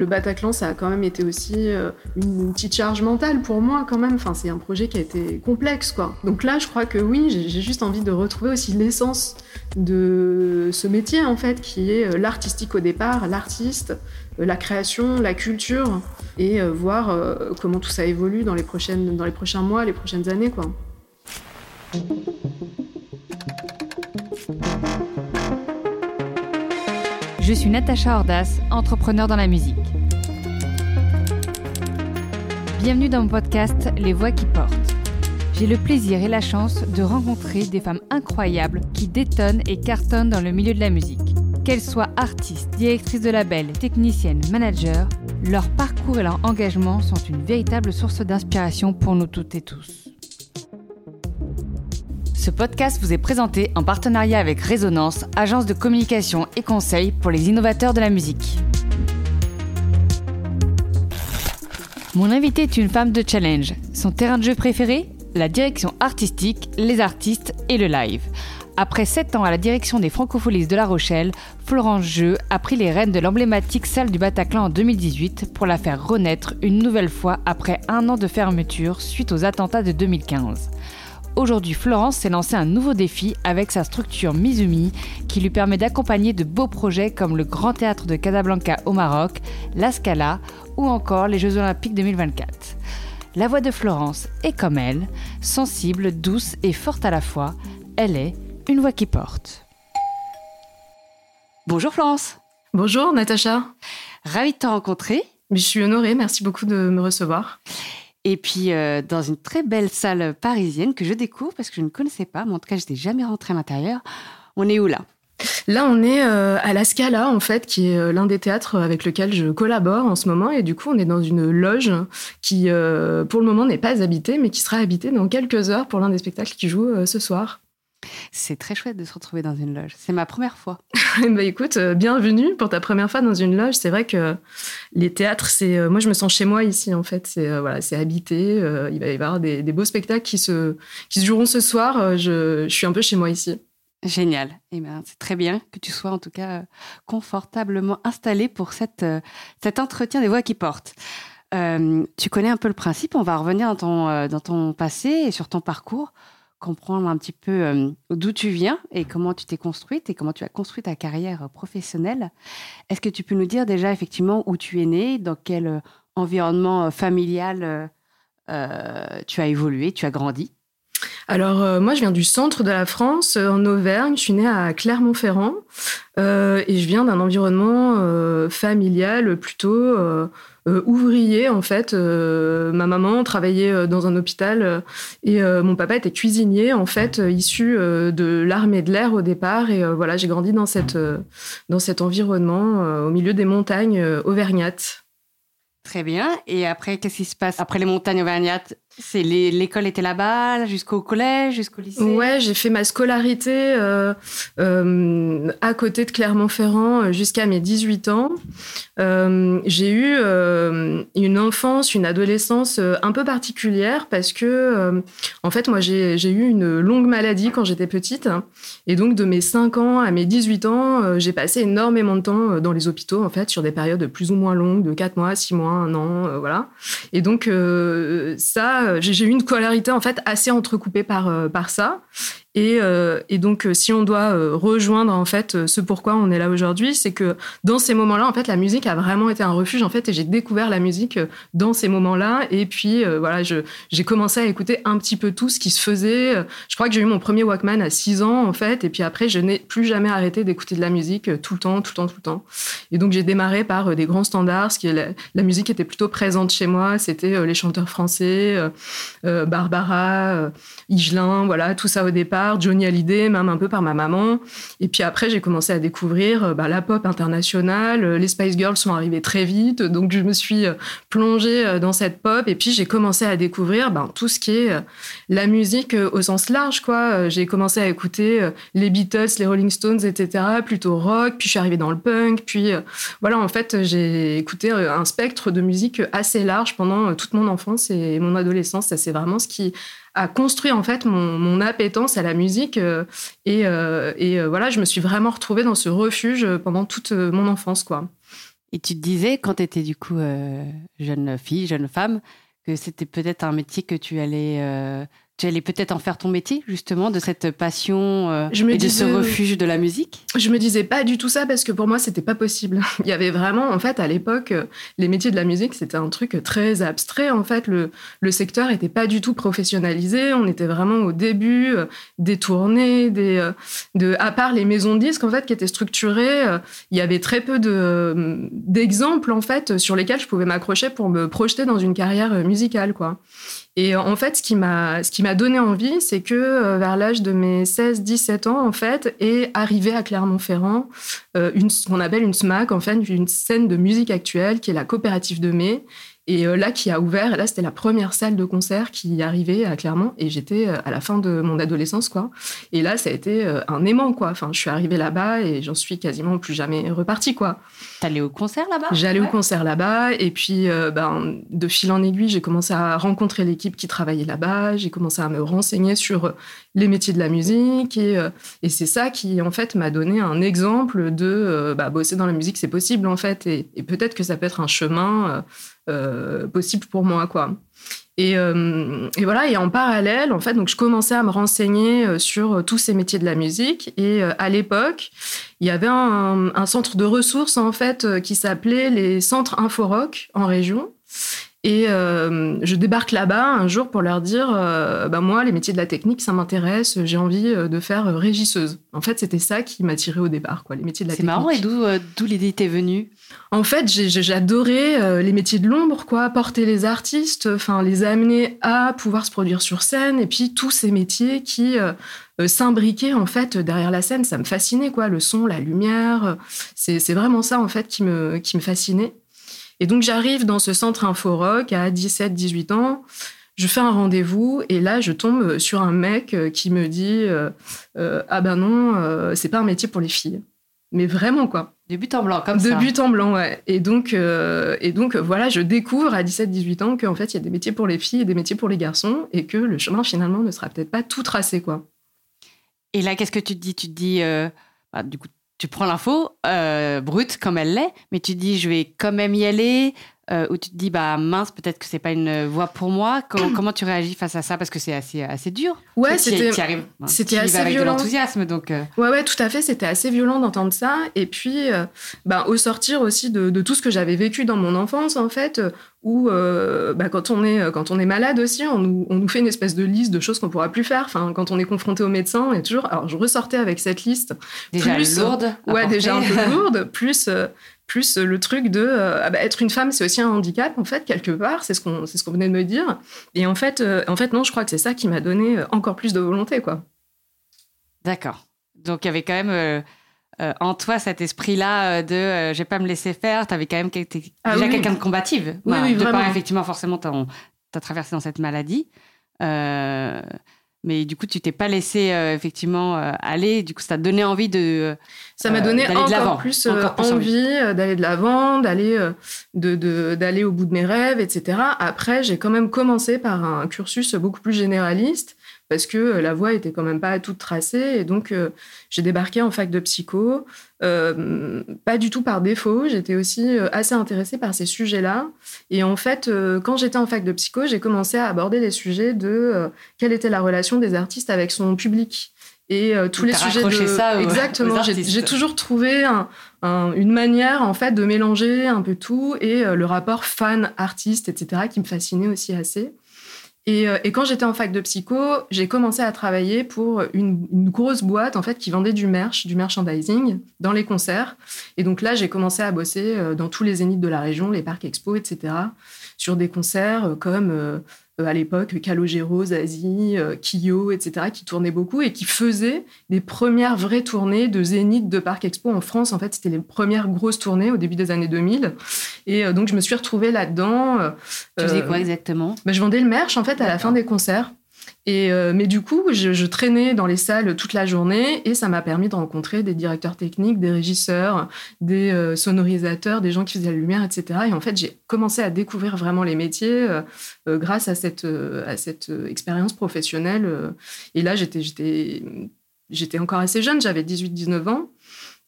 Le Bataclan, ça a quand même été aussi euh, une, petite charge mentale pour moi quand même. Enfin, c'est un projet qui a été complexe, quoi. Donc là, je crois que oui, j'ai juste envie de retrouver aussi l'essence de ce métier, en fait, qui est euh, l'artistique au départ, l'artiste, euh, la création, la culture, et voir comment tout ça évolue dans les, prochaines, dans les prochains mois, les prochaines années, quoi. Je suis Natacha Ordas, entrepreneur dans la musique. Bienvenue dans mon podcast Les Voix qui portent. J'ai le plaisir et la chance de rencontrer des femmes incroyables qui détonnent et cartonnent dans le milieu de la musique. Qu'elles soient artistes, directrices de label, techniciennes, managers, leur parcours et leur engagement sont une véritable source d'inspiration pour nous toutes et tous. Ce podcast vous est présenté en partenariat avec Résonance, agence de communication et conseil pour les innovateurs de la musique. Mon invité est une femme de challenge. Son terrain de jeu préféré La direction artistique, les artistes et le live. Après 7 ans à la direction des Francopholies de La Rochelle, Florence Jeu a pris les rênes de l'emblématique salle du Bataclan en 2018 pour la faire renaître une nouvelle fois après un an de fermeture suite aux attentats de 2015. Aujourd'hui, Florence s'est lancée un nouveau défi avec sa structure Mizumi qui lui permet d'accompagner de beaux projets comme le Grand Théâtre de Casablanca au Maroc, la Scala ou encore les Jeux Olympiques 2024. La voix de Florence est comme elle, sensible, douce et forte à la fois. Elle est une voix qui porte. Bonjour Florence. Bonjour Natacha. Ravie de te rencontrer. Je suis honorée, merci beaucoup de me recevoir. Et puis, euh, dans une très belle salle parisienne que je découvre parce que je ne connaissais pas, mais en tout cas, je n'étais jamais rentrée à l'intérieur. On est où là? Là, on est euh, à la Scala, en fait, qui est euh, l'un des théâtres avec lequel je collabore en ce moment. Et du coup, on est dans une loge qui, pour le moment, n'est pas habitée, mais qui sera habitée dans quelques heures pour l'un des spectacles qui joue ce soir. C'est très chouette de se retrouver dans une loge. C'est ma première fois. bah écoute, euh, bienvenue pour ta première fois dans une loge. C'est vrai que les théâtres, c'est euh, moi je me sens chez moi ici en fait. C'est euh, voilà, c'est habité. il va y avoir des, beaux spectacles qui se qui se joueront ce soir. Je, suis un peu chez moi ici. Génial. Eh ben, c'est très bien que tu sois en tout cas confortablement installé pour cette, cet entretien des voix qui portent. tu connais un peu le principe. On va revenir dans ton, dans ton passé et sur ton parcours comprendre un petit peu euh, d'où tu viens et comment tu t'es construite et comment tu as construit ta carrière professionnelle. Est-ce que tu peux nous dire déjà effectivement où tu es né, dans quel euh, environnement euh, familial tu as évolué, tu as grandi? Alors moi je viens du centre de la France, en Auvergne, je suis née à Clermont-Ferrand et je viens d'un environnement familial plutôt euh, ouvrier en fait. Euh, ma maman travaillait euh, dans un hôpital et mon papa était cuisinier en fait, issu de l'armée de l'air au départ. Et voilà, j'ai grandi dans cette dans cet environnement au milieu des montagnes auvergnates. Très bien. Et après, qu'est-ce qui se passe après les montagnes auvergnates? C'est l'école était là-bas jusqu'au collège, jusqu'au lycée. Ouais, j'ai fait ma scolarité euh, euh, à côté de Clermont-Ferrand euh, jusqu'à mes 18 ans. j'ai eu une enfance, une adolescence un peu particulière parce que, en fait, moi, j'ai eu une longue maladie quand j'étais petite. Et donc, de mes 5 ans à mes 18 ans, j'ai passé énormément de temps dans les hôpitaux, en fait, sur des périodes plus ou moins longues, de 4 mois, 6 mois, 1 an, voilà. Et donc, ça, euh, j'ai eu une scolarité en fait assez entrecoupée par, euh, par ça. Et, euh, et, donc, euh, si on doit euh, rejoindre en fait ce pourquoi on est là aujourd'hui, c'est que dans ces moments-là, en fait, la musique a vraiment été un refuge en fait, et j'ai découvert la musique dans ces moments-là. Et puis voilà, j'ai commencé à écouter un petit peu tout ce qui se faisait. Je crois que j'ai eu mon premier Walkman à 6 ans en fait, et puis après, je n'ai plus jamais arrêté d'écouter de la musique tout le temps, tout le temps, tout le temps. Et donc, j'ai démarré par des grands standards, la, musique était plutôt présente chez moi. C'était les chanteurs français, Barbara, Igelin, voilà, tout ça au départ Johnny Hallyday, même un peu par ma maman. Et puis après, j'ai commencé à découvrir euh, bah, la pop internationale. Euh, les Spice Girls sont arrivées très vite, donc je me suis euh, plongée dans cette pop. Et puis j'ai commencé à découvrir ben, tout ce qui est la musique au sens large. quoi. J'ai commencé à écouter les Beatles, les Rolling Stones, etc. Plutôt rock. Puis je suis arrivée dans le punk. Puis voilà, en fait, j'ai écouté un spectre de musique assez large pendant toute mon enfance et mon adolescence. Ça, c'est vraiment ce qui a construit en fait mon, appétence à la musique euh, et, euh, et euh, voilà je me suis vraiment retrouvée dans ce refuge pendant toute mon enfance quoi. Et tu te disais, quand tu étais du coup jeune fille, jeune femme, que c'était peut-être un métier que tu allais tu allais peut-être en faire ton métier, justement, de cette passion euh, et de ce refuge de la musique? Je me disais pas du tout ça parce que pour moi, c'était pas possible. Il y avait vraiment, en fait, à l'époque, euh, les métiers de la musique, c'était un truc très abstrait. En fait, le, le secteur était pas du tout professionnalisé. On était vraiment au début euh, des tournées, des, de, à part les maisons de disques, en fait, qui étaient structurées. il y avait très peu de, d'exemples, en fait, sur lesquels je pouvais m'accrocher pour me projeter dans une carrière musicale, quoi. Et en fait, ce qui m'a, donné envie, c'est que euh, vers l'âge de mes 16-17 ans, en fait, est arrivé à Clermont-Ferrand euh, ce qu'on appelle une SMAC, en fait, une scène de musique actuelle qui est la coopérative de mai et euh, là, qui a ouvert, là, c'était la première salle de concert qui arrivait à Clermont. Et j'étais euh, à la fin de mon adolescence, quoi. Et là, ça a été euh, un aimant, quoi. Enfin, je suis arrivée là-bas et j'en suis quasiment plus jamais repartie, quoi. T'allais au concert là-bas? J'allais au concert là-bas. Et puis, ben, de fil en aiguille, j'ai commencé à rencontrer l'équipe qui travaillait là-bas. J'ai commencé à me renseigner sur les métiers de la musique. Et, et c'est ça qui, en fait, m'a donné un exemple de bah, bosser dans la musique, c'est possible, en fait. Et, et peut-être que ça peut être un chemin euh, possible pour moi, quoi. Et, euh, et, voilà, et en parallèle, en fait, donc je commençais à me renseigner euh, sur tous ces métiers de la musique. Et à l'époque, il y avait un, centre de ressources, en fait, qui s'appelait les centres Inforoc en région. Et euh, je débarque là-bas un jour pour leur dire, euh, bah moi, les métiers de la technique, ça m'intéresse, j'ai envie euh, de faire régisseuse. En fait, c'était ça qui m'attirait au départ, quoi, les métiers de la technique. C'est marrant, et d'où l'idée t'est venue? En fait, j'adorais les métiers de l'ombre, quoi, porter les artistes, enfin les amener à pouvoir se produire sur scène, et puis tous ces métiers qui s'imbriquaient en fait derrière la scène, ça me fascinait, quoi, le son, la lumière, c'est vraiment ça en fait qui me qui me fascinait. Et donc j'arrive dans ce centre Inforoc à 17-18 ans. Je fais un rendez-vous et là je tombe sur un mec euh, qui me dit euh, euh, ah ben non c'est pas un métier pour les filles mais vraiment quoi. De but en blanc comme de ça. de but en blanc ouais. Et donc et donc voilà je découvre à 17-18 ans qu'en fait il y a des métiers pour les filles et des métiers pour les garçons et que le chemin finalement ne sera peut-être pas tout tracé quoi. Et là qu'est-ce que tu te dis? Tu te dis bah, du coup tu prends l'info euh, brute comme elle l'est, mais tu dis je vais quand même y aller, euh, ou tu te dis bah mince peut-être que c'est pas une voie pour moi. Comment, comment, tu réagis face à ça? Parce que c'est assez assez dur. Ouais, c'était c'était assez avec violent. l'enthousiasme donc. Euh. Ouais ouais tout à fait, c'était assez violent d'entendre ça et puis bah, au sortir aussi de, de tout ce que j'avais vécu dans mon enfance en fait où euh, bah, quand, on est, quand on est malade aussi, on nous, on nous fait une espèce de liste de choses qu'on pourra plus faire. Enfin, quand on est confronté au médecin, et toujours. Alors, je ressortais avec cette liste. Déjà plus, lourde. Ouais, déjà un peu lourde. Plus, euh, plus le truc de euh, ah bah, être une femme, c'est aussi un handicap en fait quelque part. C'est ce qu'on, ce qu'on venait de me dire. Et en fait, en fait, non, je crois que c'est ça qui m'a donné encore plus de volonté, quoi. D'accord. Donc, il y avait quand même euh, en toi cet esprit-là euh, de euh, je vais pas me laisser faire Tu avais quand même ah déjà quelqu'un de combative. Oui, oui, de vraiment. effectivement, forcément, tu as, traversé dans cette maladie. Mais du coup, tu t'es pas laissé effectivement aller. Du coup, ça t'a donné envie de. Ça m'a donné encore plus, envie d'aller de l'avant, d'aller de, d'aller au bout de mes rêves, etc. Après, j'ai quand même commencé par un cursus beaucoup plus généraliste parce que euh, la voie était quand même pas toute tracée. Et donc, euh, j'ai débarqué en fac de psycho, euh, pas du tout par défaut. J'étais aussi assez intéressée par ces sujets-là. Et en fait, quand j'étais en fac de psycho, j'ai commencé à aborder les sujets de quelle était la relation des artistes avec son public. Et tous les sujets de... ça exactement j'ai toujours trouvé une manière en fait de mélanger un peu tout et le rapport fan artiste etc qui me fascinait aussi assez euh, et, quand j'étais en fac de psycho, j'ai commencé à travailler pour une, grosse boîte en fait qui vendait du merch, du merchandising dans les concerts. Et donc là, j'ai commencé à bosser euh, dans tous les zéniths de la région, les parcs expo, etc., sur des concerts euh, comme à l'époque, Calogero, Zazie, euh, Kyo, etc., qui tournaient beaucoup et qui faisaient des premières vraies tournées de Zénith de Parc Expo en France. En fait, c'était les premières grosses tournées au début des années 2000. Et euh, donc, je me suis retrouvée là-dedans. tu faisais quoi exactement? ben, Je vendais le merch, en fait, à la fin des concerts. Et, euh, mais du coup, je, traînais dans les salles toute la journée et ça m'a permis de rencontrer des directeurs techniques, des régisseurs, des euh, sonorisateurs, des gens qui faisaient la lumière, etc. Et en fait, j'ai commencé à découvrir vraiment les métiers euh, grâce à cette, expérience professionnelle. Et là, j'étais encore assez jeune, j'avais 18-19 ans.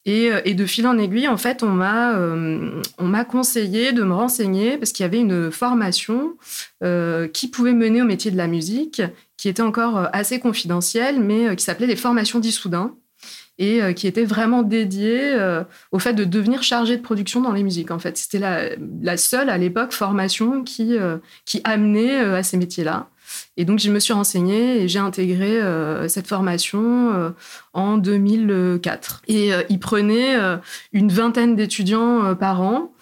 Et, et, de fil en aiguille, en fait, on m'a on m'a conseillé de me renseigner parce qu'il y avait une formation qui pouvait mener au métier de la musique, qui était encore assez confidentielle, mais qui s'appelait les formations d'Issoudun et euh, qui était vraiment dédié euh, au fait de devenir chargé de production dans les musiques. En fait, c'était la, seule à l'époque formation qui, euh, qui amenait à ces métiers-là. Et donc, je me suis renseignée et j'ai intégré cette formation en 2004. Et il prenait une vingtaine d'étudiants par an,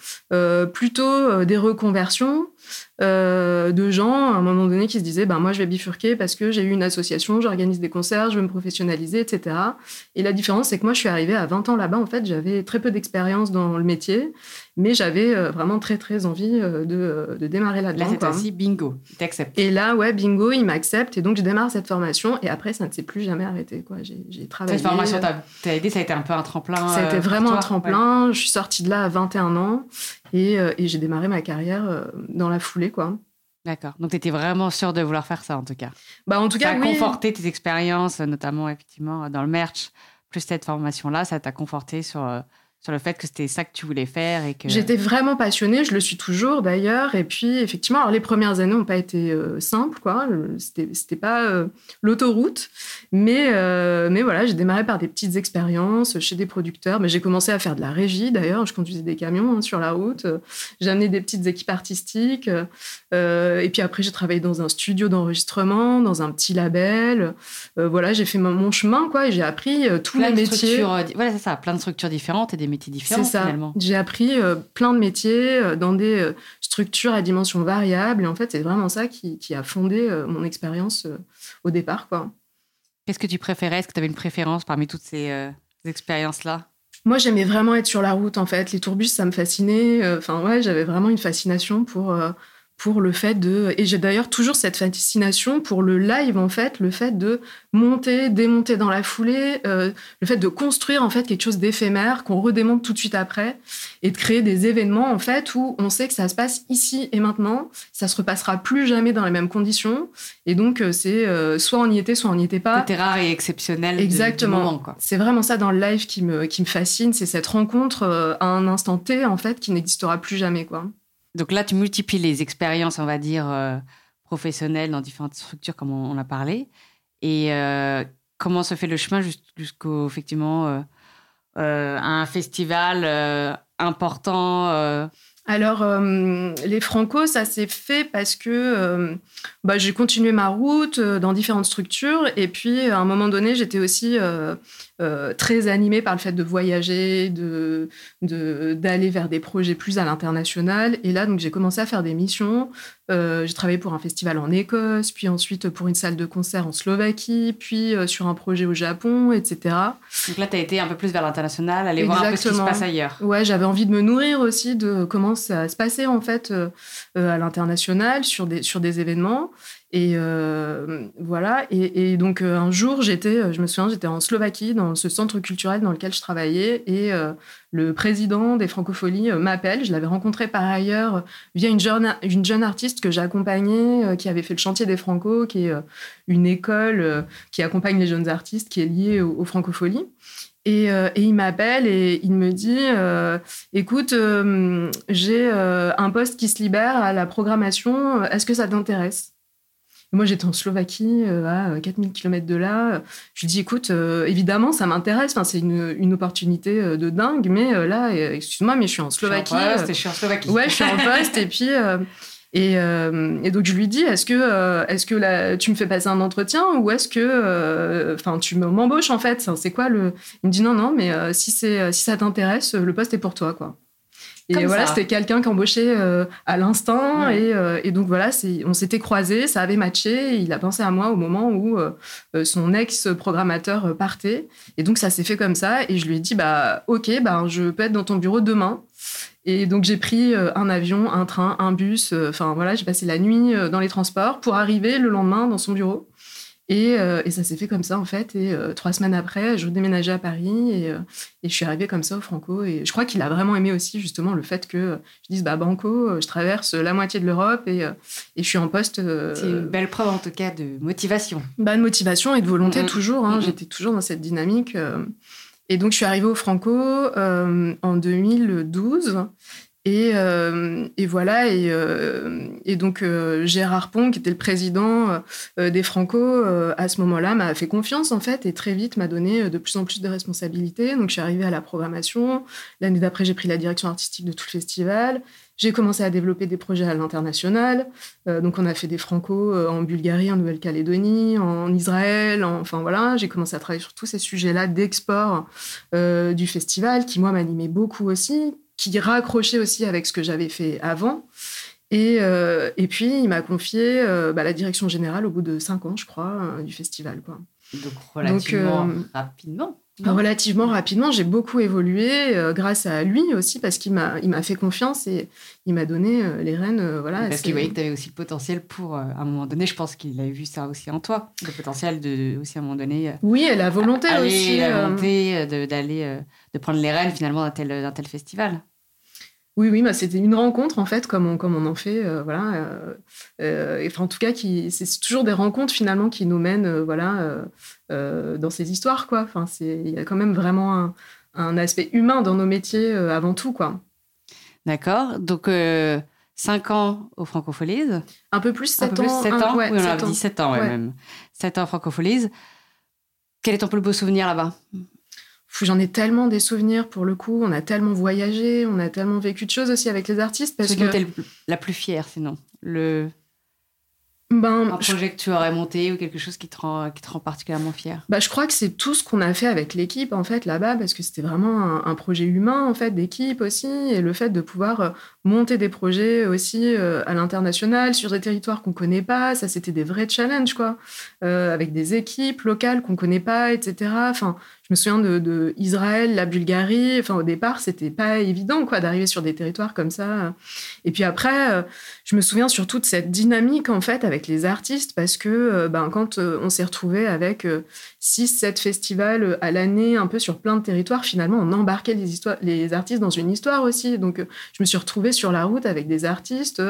plutôt des reconversions, euh, de gens à un moment donné qui se disaient ben moi je vais bifurquer parce que j'ai eu une association, j'organise des concerts, je veux me professionnaliser, etc. Et la différence c'est que moi je suis arrivée à 20 ans là-bas en fait j'avais très peu d'expérience dans le métier, mais j'avais euh, vraiment très très envie euh, de, de démarrer là-dedans. Là c'est ainsi bingo, t'acceptes. Et là ouais bingo il m'accepte et donc je démarre cette formation et après ça ne s'est plus jamais arrêté quoi. J'ai travaillé. Cette formation t'a aidé, ça a été un peu un tremplin. Ça a été vraiment un tremplin. Je suis sortie de là à 21 ans et, et j'ai démarré ma carrière dans la foulée quoi. D'accord. Donc, tu étais vraiment sûre de vouloir faire ça, en tout cas. Bah, en tout cas, ça a conforté tes expériences, notamment, effectivement, dans le merch, plus cette formation-là, ça t'a conforté sur, euh, sur le fait que c'était ça que tu voulais faire et que... J'étais vraiment passionnée, je le suis toujours d'ailleurs. Et puis, effectivement, alors les premières années n'ont pas été euh, simples, quoi. C'était, c'était pas euh, l'autoroute. Mais, euh, mais voilà, j'ai démarré par des petites expériences chez des producteurs. Mais j'ai commencé à faire de la régie d'ailleurs. Je conduisais des camions hein, sur la route. J'ai amené des petites équipes artistiques. et puis après, j'ai travaillé dans un studio d'enregistrement, dans un petit label. voilà, j'ai fait mon, chemin, quoi. Et j'ai appris tous les métiers. Voilà, c'est ça, plein de structures différentes et des métiers différents ça. finalement. J'ai appris euh, plein de métiers euh, dans des euh, structures à dimension variable. Et en fait, c'est vraiment ça qui, a fondé mon expérience au départ. quoi. Qu'est-ce que tu préférais? Est-ce que tu avais une préférence parmi toutes ces expériences-là? Moi, j'aimais vraiment être sur la route, en fait. Les tourbus, ça me fascinait. Enfin, ouais, j'avais vraiment une fascination pour, pour le fait de... Et j'ai d'ailleurs toujours cette fascination pour le live, en fait, le fait de monter, démonter dans la foulée, euh, le fait de construire, en fait, quelque chose d'éphémère qu'on redémonte tout de suite après et de créer des événements, en fait, où on sait que ça se passe ici et maintenant, ça se repassera plus jamais dans les mêmes conditions. Et donc, euh, c'est euh, soit on y était, soit on n'y était pas. C'était rare et exceptionnel. Exactement. C'est vraiment ça dans le live qui me, qui me fascine, c'est cette rencontre à un instant T, en fait, qui n'existera plus jamais, quoi. Donc là, tu multiplies les expériences, on va dire, euh, professionnelles dans différentes structures, comme on, a parlé. Et euh, comment se fait le chemin jusqu'au, effectivement, euh, un festival important alors, les Franco, ça s'est fait parce que bah, j'ai continué ma route dans différentes structures. Et puis, à un moment donné, j'étais aussi très animée par le fait de voyager, de d'aller vers des projets plus à l'international. Et là, donc j'ai commencé à faire des missions. Euh, j'ai travaillé pour un festival en Écosse, puis ensuite pour une salle de concert en Slovaquie, puis euh, sur un projet au Japon, etc. Donc là, tu as été un peu plus vers l'international, aller voir un peu ce qui se passe ailleurs. Ouais, j'avais envie de me nourrir aussi de comment ça se passait en fait à l'international sur des, sur des événements. Et euh, voilà. Et, donc euh, un jour, j'étais, euh, je me souviens, j'étais en Slovaquie dans ce centre culturel dans lequel je travaillais, et le président des Francopholies m'appelle. Je l'avais rencontré par ailleurs via une jeune, une jeune artiste que j'ai accompagnée, qui avait fait le chantier des Franco, qui est une école qui accompagne les jeunes artistes, qui est liée aux, Francopholies. Et, il m'appelle et il me dit Écoute, j'ai un poste qui se libère à la programmation, est-ce que ça t'intéresse? Moi, j'étais en Slovaquie, euh, à 4000 euh, km de là. Je lui dis, écoute, euh, évidemment, ça m'intéresse. Enfin, c'est une, une, opportunité de dingue. Mais là, excuse-moi, mais je suis en Slovaquie. Je suis en Slovaquie. Ouais, je suis en poste. et puis, et, et, donc, je lui dis, est-ce que, est-ce que là, tu me fais passer un entretien ou est-ce que, enfin, tu m'embauches en fait? C'est quoi le Il me dit, non, non, mais si, c'est, si ça t'intéresse, le poste est pour toi, quoi. Et voilà, c'était quelqu'un qui embauchait euh, à l'instant. Et, euh, et, donc voilà, on s'était croisés, ça avait matché. il a pensé à moi au moment où euh, son ex-programmateur partait. Et donc ça s'est fait comme ça. Et je lui ai dit, bah ok, bah, je peux être dans ton bureau demain. Et donc j'ai pris un avion, un train, un bus. Enfin voilà, j'ai passé la nuit dans les transports pour arriver le lendemain dans son bureau. Euh, et, ça s'est fait comme ça, en fait. Et euh, trois semaines après, je déménageais à Paris et, euh, et, je suis arrivée comme ça au Franco. Et je crois qu'il a vraiment aimé aussi, justement, le fait que je dise, bah, Banco, je traverse la moitié de l'Europe et, et, je suis en poste. C'est une belle preuve, en tout cas, de motivation. Bah, de motivation et de volonté, toujours. Hein. J'étais toujours dans cette dynamique. Et donc, je suis arrivée au Franco en 2012. Et, et, voilà, et, et donc Gérard Pont, qui était le président des Franco, à ce moment-là, m'a fait confiance en fait, et très vite m'a donné de plus en plus de responsabilités. Donc je suis arrivée à la programmation. L'année d'après, j'ai pris la direction artistique de tout le festival. J'ai commencé à développer des projets à l'international. Euh, donc, on a fait des franco euh, en Bulgarie, en Nouvelle-Calédonie, en Israël. enfin, voilà, j'ai commencé à travailler sur tous ces sujets-là d'export euh, du festival, qui, moi, m'animait beaucoup aussi, qui raccrochait aussi avec ce que j'avais fait avant. Et, et puis, il m'a confié bah, la direction générale au bout de cinq ans, je crois, du festival. Quoi. Donc, relativement rapidement. Relativement rapidement, j'ai beaucoup évolué euh, grâce à lui aussi parce qu'il m'a il m'a fait confiance et il m'a donné euh, les rênes euh, voilà. Parce qu'il voyait que tu avais aussi le potentiel pour à un moment donné, je pense qu'il avait vu ça aussi en toi, le potentiel de aussi à un moment donné. oui, et la volonté aussi. La volonté d'aller de, prendre les rênes finalement d'un tel d'un tel festival. Oui, oui, bah, c'était une rencontre en fait, comme on, comme on en fait, euh, voilà. Euh, euh, enfin, en tout cas, qui, c'est toujours des rencontres finalement qui nous mènent, voilà, dans ces histoires, quoi. Enfin, c'est, il y a quand même vraiment un, un, aspect humain dans nos métiers avant tout, quoi. D'accord. Donc. 5 ans au Francopholies. Un peu plus, 7 ans. Plus, 7 ans. oui, on a dit 7 ans, ouais, même. 7 ans au Francopholies. Quel est ton plus beau souvenir là-bas? J'en ai tellement des souvenirs pour le coup. On a tellement voyagé, on a tellement vécu de choses aussi avec les artistes. Parce que es la plus fière, sinon le ben, un projet que tu aurais monté ou quelque chose qui te rend, qui te rend particulièrement fier bah, Je crois que c'est tout ce qu'on a fait avec l'équipe en fait là-bas parce que c'était vraiment un, projet humain en fait d'équipe aussi et le fait de pouvoir euh, monter des projets aussi euh, à l'international sur des territoires qu'on connaît pas, ça c'était des vrais challenges quoi, euh, avec des équipes locales qu'on connaît pas, etc. Enfin, je me souviens de, Israël, la Bulgarie. Enfin, au départ, c'était pas évident, quoi, d'arriver sur des territoires comme ça. Et puis après, euh, je me souviens surtout de cette dynamique, en fait, avec les artistes, parce que, ben, quand on s'est retrouvé avec 6, 7 festivals à l'année, un peu sur plein de territoires, finalement, on embarquait les, artistes dans une histoire aussi. Donc, je me suis retrouvée sur la route avec des artistes,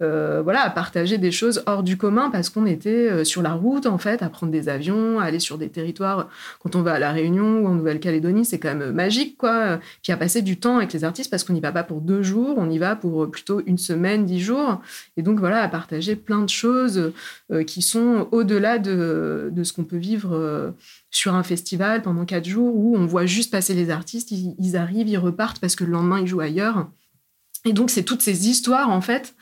voilà, à partager des choses hors du commun parce qu'on était sur la route, en fait, à prendre des avions, à aller sur des territoires. Quand on va à La Réunion, ou en Nouvelle-Calédonie, c'est quand même magique, quoi. Puis à passer du temps avec les artistes parce qu'on n'y va pas pour deux jours, on y va pour plutôt une semaine, dix jours. Et donc voilà, à partager plein de choses euh, qui sont au-delà de, ce qu'on peut vivre euh, sur un festival pendant quatre jours où on voit juste passer les artistes, ils, arrivent, ils repartent parce que le lendemain ils jouent ailleurs. Et donc c'est toutes ces histoires en fait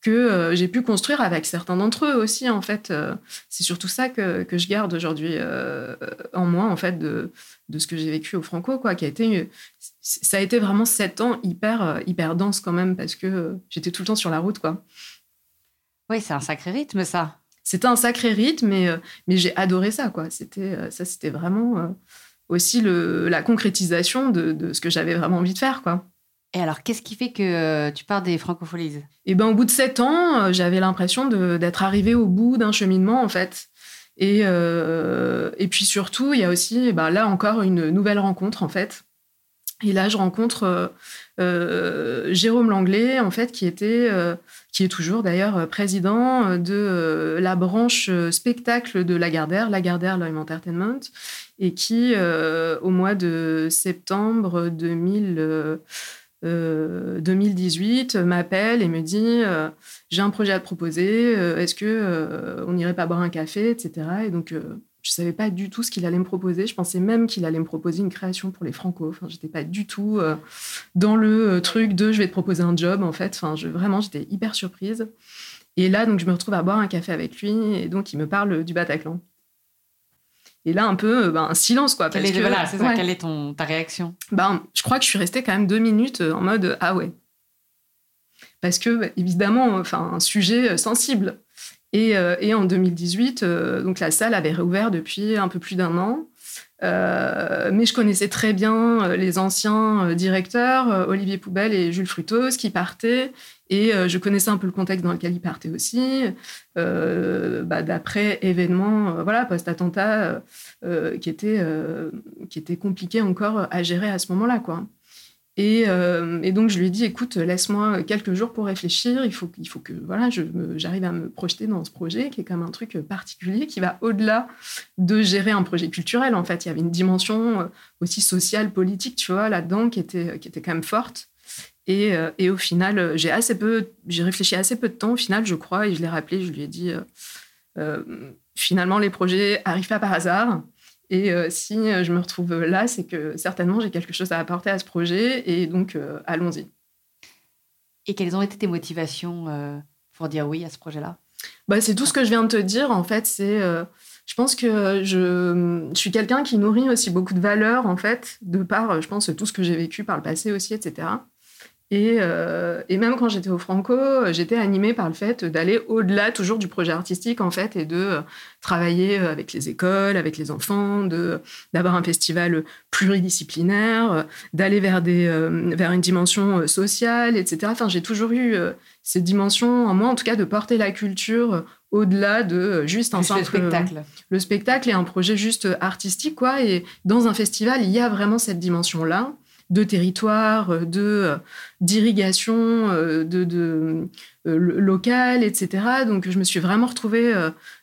que euh, j'ai pu construire avec certains d'entre eux aussi en fait euh, c'est surtout ça que, que je garde aujourd'hui euh, en moi en fait de, de ce que j'ai vécu au Franco quoi qui a été ça a été vraiment sept ans hyper hyper dense quand même parce que j'étais tout le temps sur la route quoi. Oui c'est un sacré rythme ça c'était un sacré rythme mais mais j'ai adoré ça quoi c'était ça c'était vraiment aussi le, la concrétisation de, de ce que j'avais vraiment envie de faire quoi et alors, qu'est-ce qui fait que euh, tu pars des francopholies Eh ben, au bout de sept ans, euh, j'avais l'impression d'être arrivée au bout d'un cheminement, en fait. Et, euh, et puis surtout, il y a aussi, eh ben, là encore, une nouvelle rencontre, en fait. Et là, je rencontre Jérôme Langlais, en fait, qui était, qui est toujours d'ailleurs président de la branche spectacle de Lagardère, Lagardère Lime Entertainment, et qui, au mois de septembre 2000 2018 euh, m'appelle et me dit euh, j'ai un projet à te proposer, euh, est-ce que on n'irait pas boire un café, etc. Et donc je savais pas du tout ce qu'il allait me proposer. Je pensais même qu'il allait me proposer une création pour les Franco. Enfin, j'étais pas du tout dans le truc de je vais te proposer un job en fait. Enfin, je, vraiment, j'étais hyper surprise. Et là, donc, je me retrouve à boire un café avec lui et donc il me parle du Bataclan. Et là, un peu, euh, ben, un silence, quoi. Quelle, est, voilà, ça, quelle est ton, ta réaction? Ben, Je crois que je suis restée quand même deux minutes euh, en mode Ah ouais. Parce que, évidemment, enfin, un sujet euh, sensible. Et, et en 2018, donc la salle avait réouvert depuis un peu plus d'un an. mais je connaissais très bien les anciens directeurs, Olivier Poubelle et Jules Frutos, qui partaient et euh, je connaissais un peu le contexte dans lequel il partait aussi, euh, bah, d'après événements, euh, voilà, post-attentat, qui, était, qui était compliqué encore à gérer à ce moment-là, quoi. Euh, et, donc je lui ai dit, écoute, laisse-moi quelques jours pour réfléchir. Il faut, il faut que voilà, j'arrive à me projeter dans ce projet qui est comme un truc particulier qui va au-delà de gérer un projet culturel. En fait, il y avait une dimension euh, aussi sociale, politique, tu vois, là-dedans qui était, qui était quand même forte. Et, euh, et au final, j'ai assez peu, j'ai réfléchi assez peu de temps au final, je crois, et je l'ai rappelé. Je lui ai dit, finalement, les projets arrivent pas par hasard. Et euh, si je me retrouve là, c'est que certainement j'ai quelque chose à apporter à ce projet et donc euh, allons-y. Et quelles ont été tes motivations euh, pour dire oui à ce projet-là? Bah, C'est tout ce que je viens de te dire. En fait, c'est. je pense que je, je suis quelqu'un qui nourrit aussi beaucoup de valeurs, en fait, de par, je pense, tout ce que j'ai vécu par le passé aussi, etc. Euh, et, même quand j'étais au Franco, j'étais animée par le fait d'aller au-delà toujours du projet artistique en fait et de euh, travailler euh, avec les écoles, avec les enfants, de d'avoir un festival pluridisciplinaire, d'aller vers des vers une dimension sociale, etc. Enfin, j'ai toujours eu cette dimension en moi, en tout cas, de porter la culture au-delà de juste un simple spectacle. Le spectacle est un projet juste artistique quoi. Et dans un festival, il y a vraiment cette dimension là de territoire, euh, de euh, d'irrigation, euh, de, de local, etc. Donc je me suis vraiment retrouvée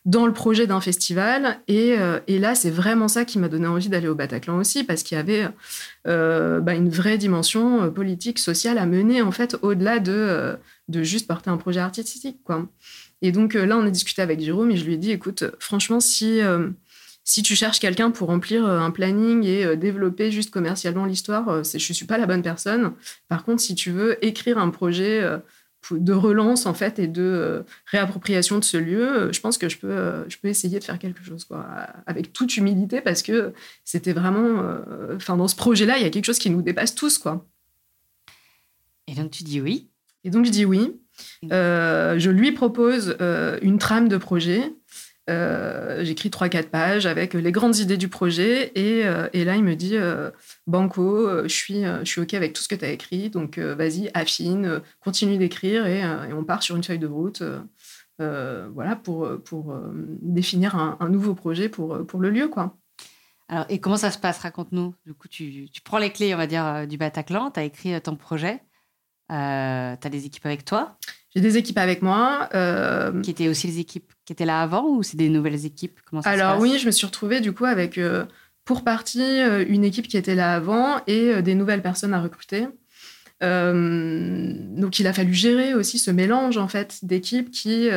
dans le projet d'un festival et, et là c'est vraiment ça qui m'a donné envie d'aller au Bataclan aussi parce qu'il y avait bah, une vraie dimension politique, sociale à mener en fait au-delà de, de juste porter un projet artistique quoi. Et donc là on a discuté avec Jérôme et je lui ai dit écoute franchement si si tu cherches quelqu'un pour remplir euh, un planning et euh, développer juste commercialement l'histoire, euh, je ne suis pas la bonne personne. Par contre, si tu veux écrire un projet de relance en fait et de réappropriation de ce lieu, je pense que je peux, je peux essayer de faire quelque chose quoi, avec toute humilité parce que c'était vraiment, enfin dans ce projet-là, il y a quelque chose qui nous dépasse tous quoi. Et donc tu dis oui? Et donc je dis oui. je lui propose une trame de projet euh, j'écris 3-4 pages avec les grandes idées du projet et, euh, et là il me dit euh, Banco, je suis, je suis OK avec tout ce que tu as écrit, donc vas-y, affine, continue d'écrire et, on part sur une feuille de route voilà, pour, pour définir un, nouveau projet pour, pour le lieu. quoi. Alors, et comment ça se passe? Raconte-nous. Du coup, tu, tu, prends les clés, on va dire, du Bataclan, tu as écrit ton projet, tu as des équipes avec toi j'ai des équipes avec moi. Euh, qui étaient aussi les équipes qui étaient là avant ou c'est des nouvelles équipes? Comment ça Alors se passe? oui, je me suis retrouvée du coup avec euh, pour partie euh, une équipe qui était là avant et des nouvelles personnes à recruter. donc il a fallu gérer aussi ce mélange en fait d'équipes qui,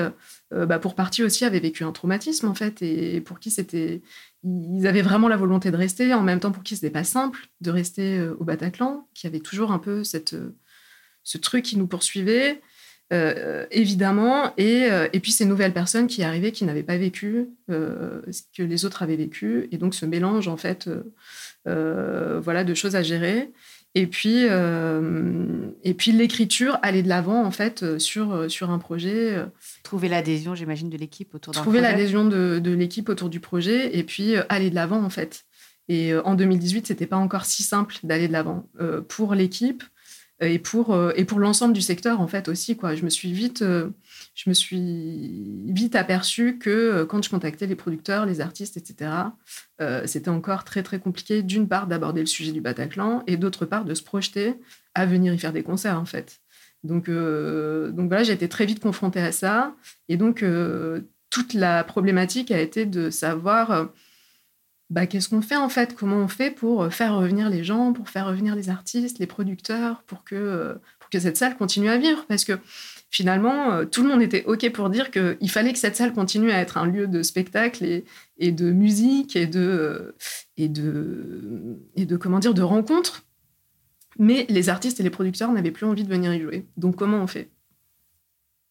bah, pour partie aussi, avaient vécu un traumatisme en fait et pour qui c'était ils avaient vraiment la volonté de rester, en même temps pour qui c'était pas simple de rester au Bataclan, qui avait toujours un peu cette, ce truc qui nous poursuivait. Euh, évidemment, et, euh, et, puis ces nouvelles personnes qui arrivaient qui n'avaient pas vécu euh, ce que les autres avaient vécu, et donc ce mélange en fait, voilà, de choses à gérer. Et puis, et puis l'écriture, aller de l'avant en fait sur sur un projet. Trouver l'adhésion, j'imagine, de l'équipe autour d'un Trouver l'adhésion de, de l'équipe autour du projet, et puis aller de l'avant en fait. Et en 2018, c'était pas encore si simple d'aller de l'avant pour l'équipe et pour euh, et pour l'ensemble du secteur en fait aussi quoi. Je me suis vite euh, je me suis vite aperçu que euh, quand je contactais les producteurs les artistes etc c'était encore très très compliqué d'une part d'aborder le sujet du Bataclan et d'autre part de se projeter à venir y faire des concerts en fait. Donc donc voilà j'ai été très vite confrontée à ça. Et donc toute la problématique a été de savoir bah, qu'est-ce qu'on fait en fait? Comment on fait pour euh, faire revenir les gens, pour faire revenir les artistes, les producteurs, pour que, euh, pour que cette salle continue à vivre? Parce que finalement, euh, tout le monde était OK pour dire qu'il fallait que cette salle continue à être un lieu de spectacle et, et de musique et de, et, de, et de, comment dire, de rencontres. Mais les artistes et les producteurs n'avaient plus envie de venir y jouer. Donc comment on fait?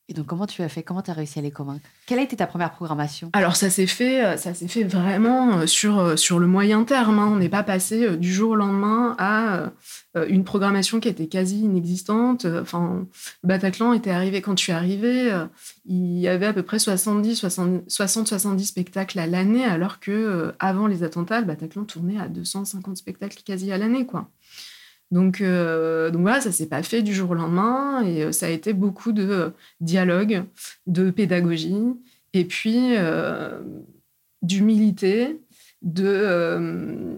Et donc, comment tu as fait? Comment tu as réussi à les convaincre? Quelle a été ta première programmation? Alors, ça s'est fait, euh, fait vraiment euh, sur, euh, sur le moyen terme. Hein. On n'est pas passé du jour au lendemain à une programmation qui était quasi inexistante. Enfin, Bataclan était arrivé quand je suis arrivée. Il y avait à peu près 70, 60, 70 spectacles à l'année, alors que avant les attentats, Bataclan tournait à 250 spectacles quasi à l'année, quoi. Donc, euh, donc voilà, ça s'est pas fait du jour au lendemain et euh, ça a été beaucoup de euh, dialogue, de pédagogie et puis d'humilité de,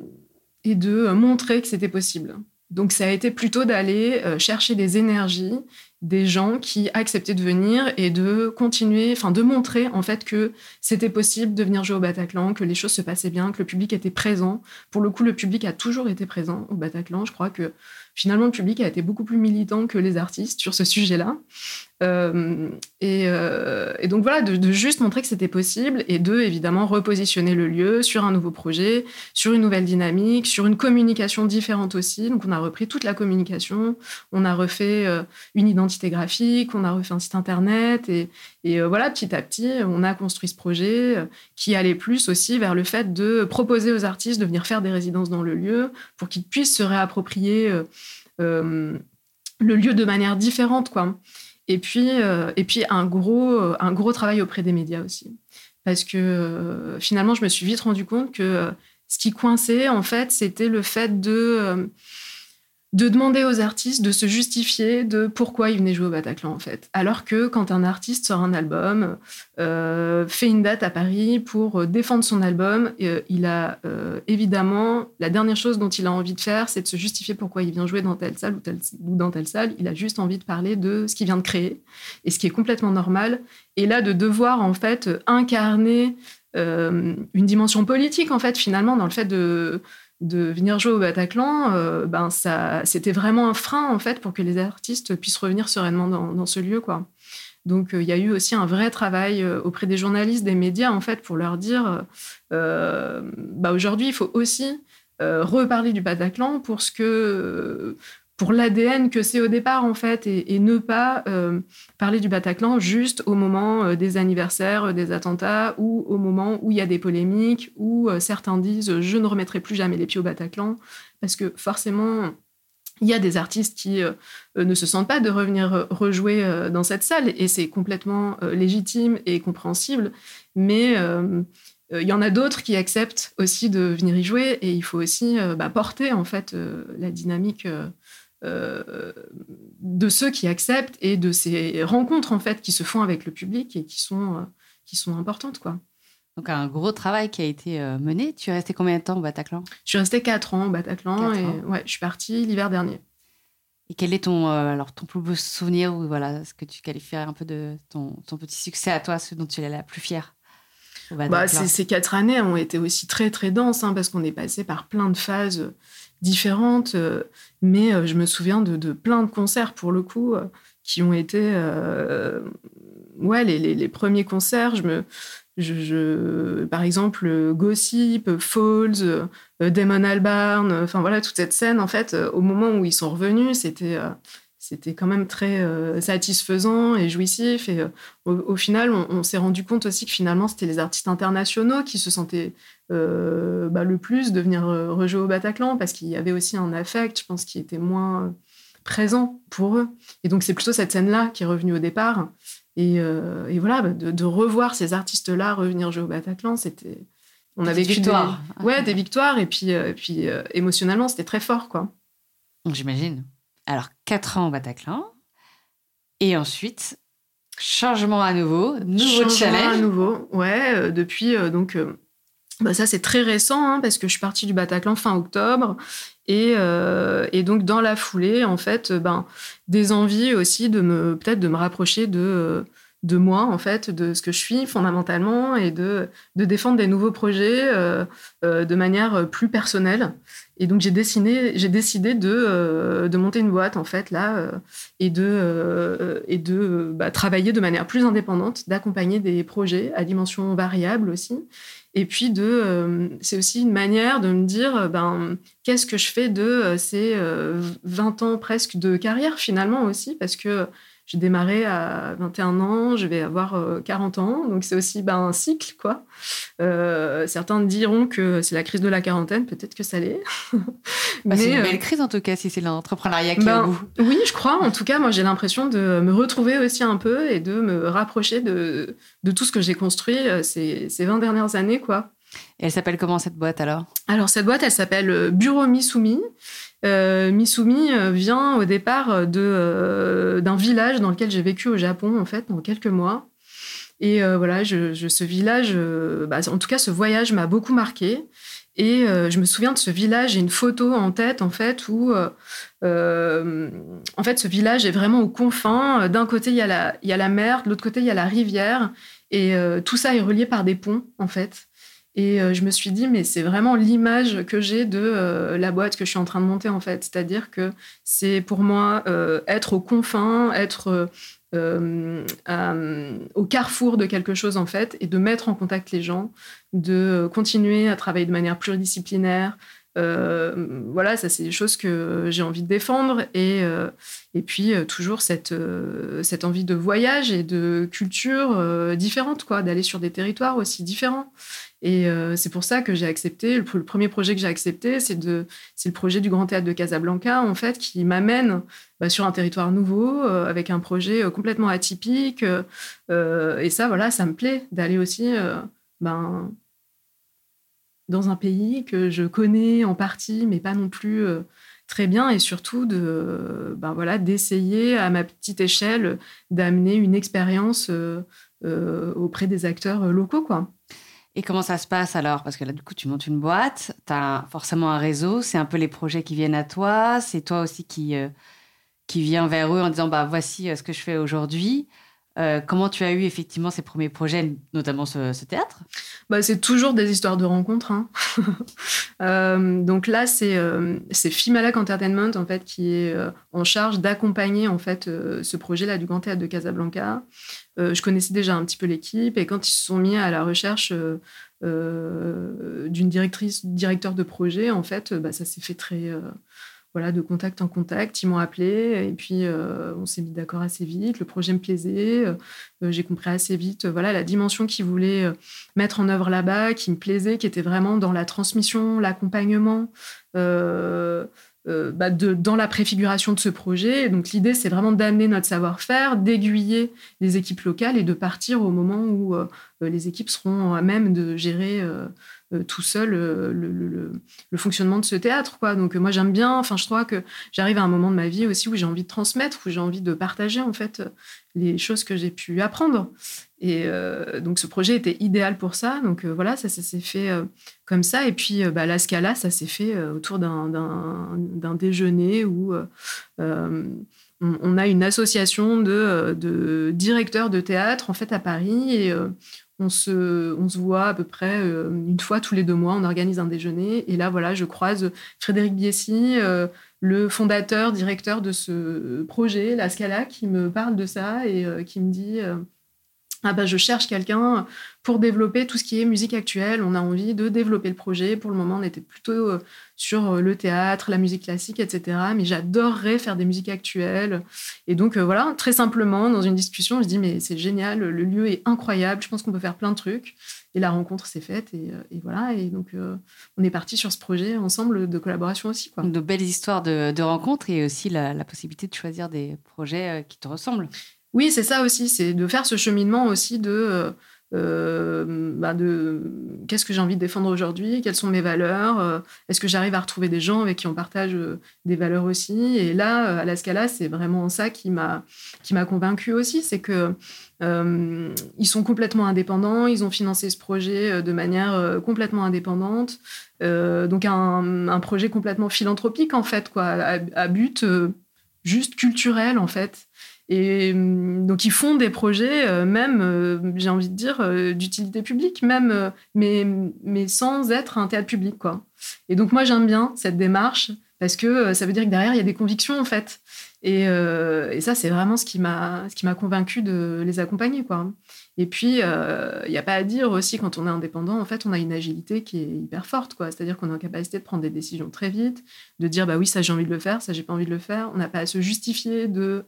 et de montrer que c'était possible. Donc ça a été plutôt d'aller chercher des énergies des gens qui acceptaient de venir et de continuer, enfin de montrer en fait que c'était possible de venir jouer au Bataclan, que les choses se passaient bien, que le public était présent. Pour le coup, le public a toujours été présent au Bataclan. Je crois que finalement, le public a été beaucoup plus militant que les artistes sur ce sujet-là. Euh, euh, et, donc voilà, de, juste montrer que c'était possible et de évidemment repositionner le lieu sur un nouveau projet, sur une nouvelle dynamique, sur une communication différente aussi. Donc on a repris toute la communication, on a refait euh, une identité graphique, on a refait un site internet et, et voilà, petit à petit, on a construit ce projet qui allait plus aussi vers le fait de proposer aux artistes de venir faire des résidences dans le lieu pour qu'ils puissent se réapproprier euh, le lieu de manière différente, quoi. Et puis, euh, et puis un, gros, un gros travail auprès des médias aussi. Parce que euh, finalement, je me suis vite rendu compte que ce qui coinçait, en fait, c'était le fait de de demander aux artistes de se justifier de pourquoi ils venaient jouer au Bataclan en fait. Alors que quand un artiste sort un album, euh, fait une date à Paris pour euh, défendre son album, euh, il a évidemment la dernière chose dont il a envie de faire, c'est de se justifier pourquoi il vient jouer dans telle salle ou, ou dans telle salle. Il a juste envie de parler de ce qu'il vient de créer et ce qui est complètement normal. Et là de devoir en fait incarner une dimension politique en fait finalement dans le fait de de venir jouer au Bataclan, euh, ben ça, c'était vraiment un frein en fait pour que les artistes puissent revenir sereinement dans, ce lieu, quoi. Donc euh, il y a eu aussi un vrai travail euh, auprès des journalistes, des médias en fait, pour leur dire, bah aujourd'hui il faut aussi reparler du Bataclan pour ce que pour l'ADN que c'est au départ en fait et, ne pas euh, parler du Bataclan juste au moment euh, des anniversaires euh, des attentats ou au moment où il y a des polémiques où certains disent je ne remettrai plus jamais les pieds au Bataclan. Parce que forcément il y a des artistes qui ne se sentent pas de revenir rejouer dans cette salle et c'est complètement légitime et compréhensible. Mais il y en a d'autres qui acceptent aussi de venir y jouer et il faut aussi bah, porter en fait la dynamique euh, de ceux qui acceptent et de ces rencontres en fait qui se font avec le public et qui sont, euh, qui sont importantes. quoi. Donc un gros travail qui a été euh, mené. Tu es resté combien de temps au Bataclan? Je suis restée 4 ans au Bataclan et Ouais, je suis partie l'hiver dernier. Et quel est ton, alors, ton plus beau souvenir ou voilà, ce que tu qualifierais un peu de ton, ton petit succès à toi, ce dont tu es la plus fière bah, ces, quatre années ont été aussi très très denses hein, parce qu'on est passé par plein de phases différentes. Euh, mais euh, je me souviens de, plein de concerts, pour le coup, euh, qui ont été... ouais, les, premiers concerts, je me... Par exemple, Gossip, Falls, Damon Albarn, enfin voilà, toute cette scène, en fait, au moment où ils sont revenus, c'était c'était quand même très satisfaisant et jouissif. Et au, final, on s'est rendu compte aussi que finalement, c'était les artistes internationaux qui se sentaient euh, bah, le plus de venir euh, rejouer au Bataclan parce qu'il y avait aussi un affect, je pense, qui était moins euh, présent pour eux. Et donc, c'est plutôt cette scène-là qui est revenue au départ. Et, voilà, bah, de, revoir ces artistes-là revenir jouer au Bataclan, c'était. On avait des victoires. Des, ouais, des victoires. Et puis, puis émotionnellement, c'était très fort, quoi. J'imagine. Alors, quatre ans au Bataclan. Et ensuite, changement à nouveau, nouveau changement challenge. à nouveau, ouais. depuis, donc bah ça, c'est très récent hein, parce que je suis partie du Bataclan fin octobre. Et, euh, et donc, dans la foulée, en fait, ben, des envies aussi de me, peut-être de me rapprocher de, de moi, en fait, de ce que je suis fondamentalement et de, de défendre des nouveaux projets euh, euh, de manière plus personnelle. Et donc, j'ai j'ai décidé de, de monter une boîte, en fait, là, et de, et de bah, travailler de manière plus indépendante, d'accompagner des projets à dimension variable aussi. Et puis de, euh, c'est aussi une manière de me dire, euh, ben, qu'est-ce que je fais de euh, ces 20 ans presque de carrière finalement aussi, parce que j'ai démarré à 21 ans, je vais avoir 40 ans, donc c'est aussi ben, un cycle, quoi. certains diront que c'est la crise de la quarantaine, peut-être que ça l'est. Bah, c'est une belle crise en tout cas, si c'est l'entrepreneuriat qui ben, est Oui, je crois. En tout cas, moi j'ai l'impression de me retrouver aussi un peu et de me rapprocher de, de tout ce que j'ai construit ces, ces 20 dernières années, quoi. Et elle s'appelle comment cette boîte alors? Alors cette boîte, elle s'appelle Bureau Misumi. Euh, Misumi euh, vient au départ de, euh, d'un village dans lequel j'ai vécu au Japon, en fait, pendant quelques mois. Et voilà, je, ce village, bah, en tout cas, ce voyage m'a beaucoup marqué. Et je me souviens de ce village, j'ai une photo en tête, en fait, où, en fait, ce village est vraiment aux confins. D'un côté, il y, a la, il y a la mer, de l'autre côté, il y a la rivière. Et tout ça est relié par des ponts, en fait. Et je me suis dit, mais c'est vraiment l'image que j'ai de la boîte que je suis en train de monter, en fait. C'est-à-dire que c'est pour moi être aux confins, être euh, au carrefour de quelque chose en fait et de mettre en contact les gens, de continuer à travailler de manière pluridisciplinaire. Euh, voilà, ça c'est des choses que j'ai envie de défendre et, euh, et puis toujours cette, cette envie de voyage et de culture différente, quoi, d'aller sur des territoires aussi différents. Et c'est pour ça que j'ai accepté, le, premier projet que j'ai accepté, c'est le projet du Grand Théâtre de Casablanca, en fait, qui m'amène bah, sur un territoire nouveau, euh, avec un projet euh, complètement atypique. Euh, et ça, voilà, ça me plaît d'aller aussi ben, dans un pays que je connais en partie, mais pas non plus très bien, et surtout de, ben, voilà, d'essayer à ma petite échelle d'amener une expérience auprès des acteurs locaux, quoi. Et comment ça se passe alors? Parce que là, du coup, tu montes une boîte, tu as forcément un réseau, c'est un peu les projets qui viennent à toi, c'est toi aussi qui, qui vient vers eux en disant bah voici euh, ce que je fais aujourd'hui. Euh, comment tu as eu effectivement ces premiers projets, notamment ce, théâtre? Bah, C'est toujours des histoires de rencontres. Hein. Euh, donc là, c'est c'est Fimalac Entertainment en fait, qui est en charge d'accompagner en fait, ce projet-là du Grand Théâtre de Casablanca. je connaissais déjà un petit peu l'équipe et quand ils se sont mis à la recherche d'une directrice, directeur de projet, en fait, bah, ça s'est fait très voilà, de contact en contact. Ils m'ont appelé et puis euh, on s'est mis d'accord assez vite. Le projet me plaisait. Euh, j'ai compris assez vite voilà, la dimension qu'ils voulaient euh, mettre en œuvre là-bas, qui me plaisait, qui était vraiment dans la transmission, l'accompagnement. Bah, dans la préfiguration de ce projet. donc l'idée, c'est vraiment d'amener notre savoir-faire, d'aiguiller les équipes locales et de partir au moment où les équipes seront à même de gérer euh, tout seul euh, le, fonctionnement de ce théâtre. Quoi. Donc euh, moi j'aime bien, enfin je crois que j'arrive à un moment de ma vie aussi où j'ai envie de transmettre, où j'ai envie de partager en fait les choses que j'ai pu apprendre. Et donc ce projet était idéal pour ça. Donc voilà, ça, s'est fait comme ça. Et puis bah, la Scala, ça s'est fait autour d'un déjeuner où on, a une association de, de, directeurs de théâtre en fait à Paris on se, on se voit à peu près euh, une fois tous les deux mois, on organise un déjeuner. Et là, voilà, je croise Frédéric Biessy, euh, le fondateur, directeur de ce projet, la Scala, qui me parle de ça et euh, qui me dit ah bah, je cherche quelqu'un pour développer tout ce qui est musique actuelle. On a envie de développer le projet. Pour le moment, on était plutôt euh, sur euh, le théâtre, la musique classique, etc. Mais j'adorerais faire des musiques actuelles. Et donc, euh, voilà, très simplement, dans une discussion, je dis, mais c'est génial, le lieu est incroyable, je pense qu'on peut faire plein de trucs. Et la rencontre s'est faite. Et, voilà. Et donc, on est parti sur ce projet ensemble de collaboration aussi. Quoi. De belles histoires de, rencontres et aussi la, la possibilité de choisir des projets qui te ressemblent. Oui, c'est ça aussi, c'est de faire ce cheminement aussi de, euh, euh, bah, de qu'est-ce que j'ai envie de défendre aujourd'hui, quelles sont mes valeurs, euh, est-ce que j'arrive à retrouver des gens avec qui on partage des valeurs aussi. Et là, à la Scala, c'est vraiment ça qui m'a qui m'a convaincu aussi, c'est que ils sont complètement indépendants, ils ont financé ce projet de manière complètement indépendante, donc un, un, projet complètement philanthropique en fait, quoi, à but juste culturel en fait. Et hum, donc, ils font des projets, euh, même, euh, j'ai envie de dire, euh, d'utilité publique, même, mais, sans être un théâtre public, quoi. Et donc, moi, j'aime bien cette démarche parce que ça veut dire que derrière, il y a des convictions, en fait. Et, et ça, c'est vraiment ce qui m'a convaincu de les accompagner, quoi. Et puis, il n'y a pas à dire aussi, quand on est indépendant, en fait, on a une agilité qui est hyper forte, quoi. C'est-à-dire qu'on est en capacité de prendre des décisions très vite, de dire, bah oui, ça j'ai envie de le faire, ça j'ai pas envie de le faire. On n'a pas à se justifier de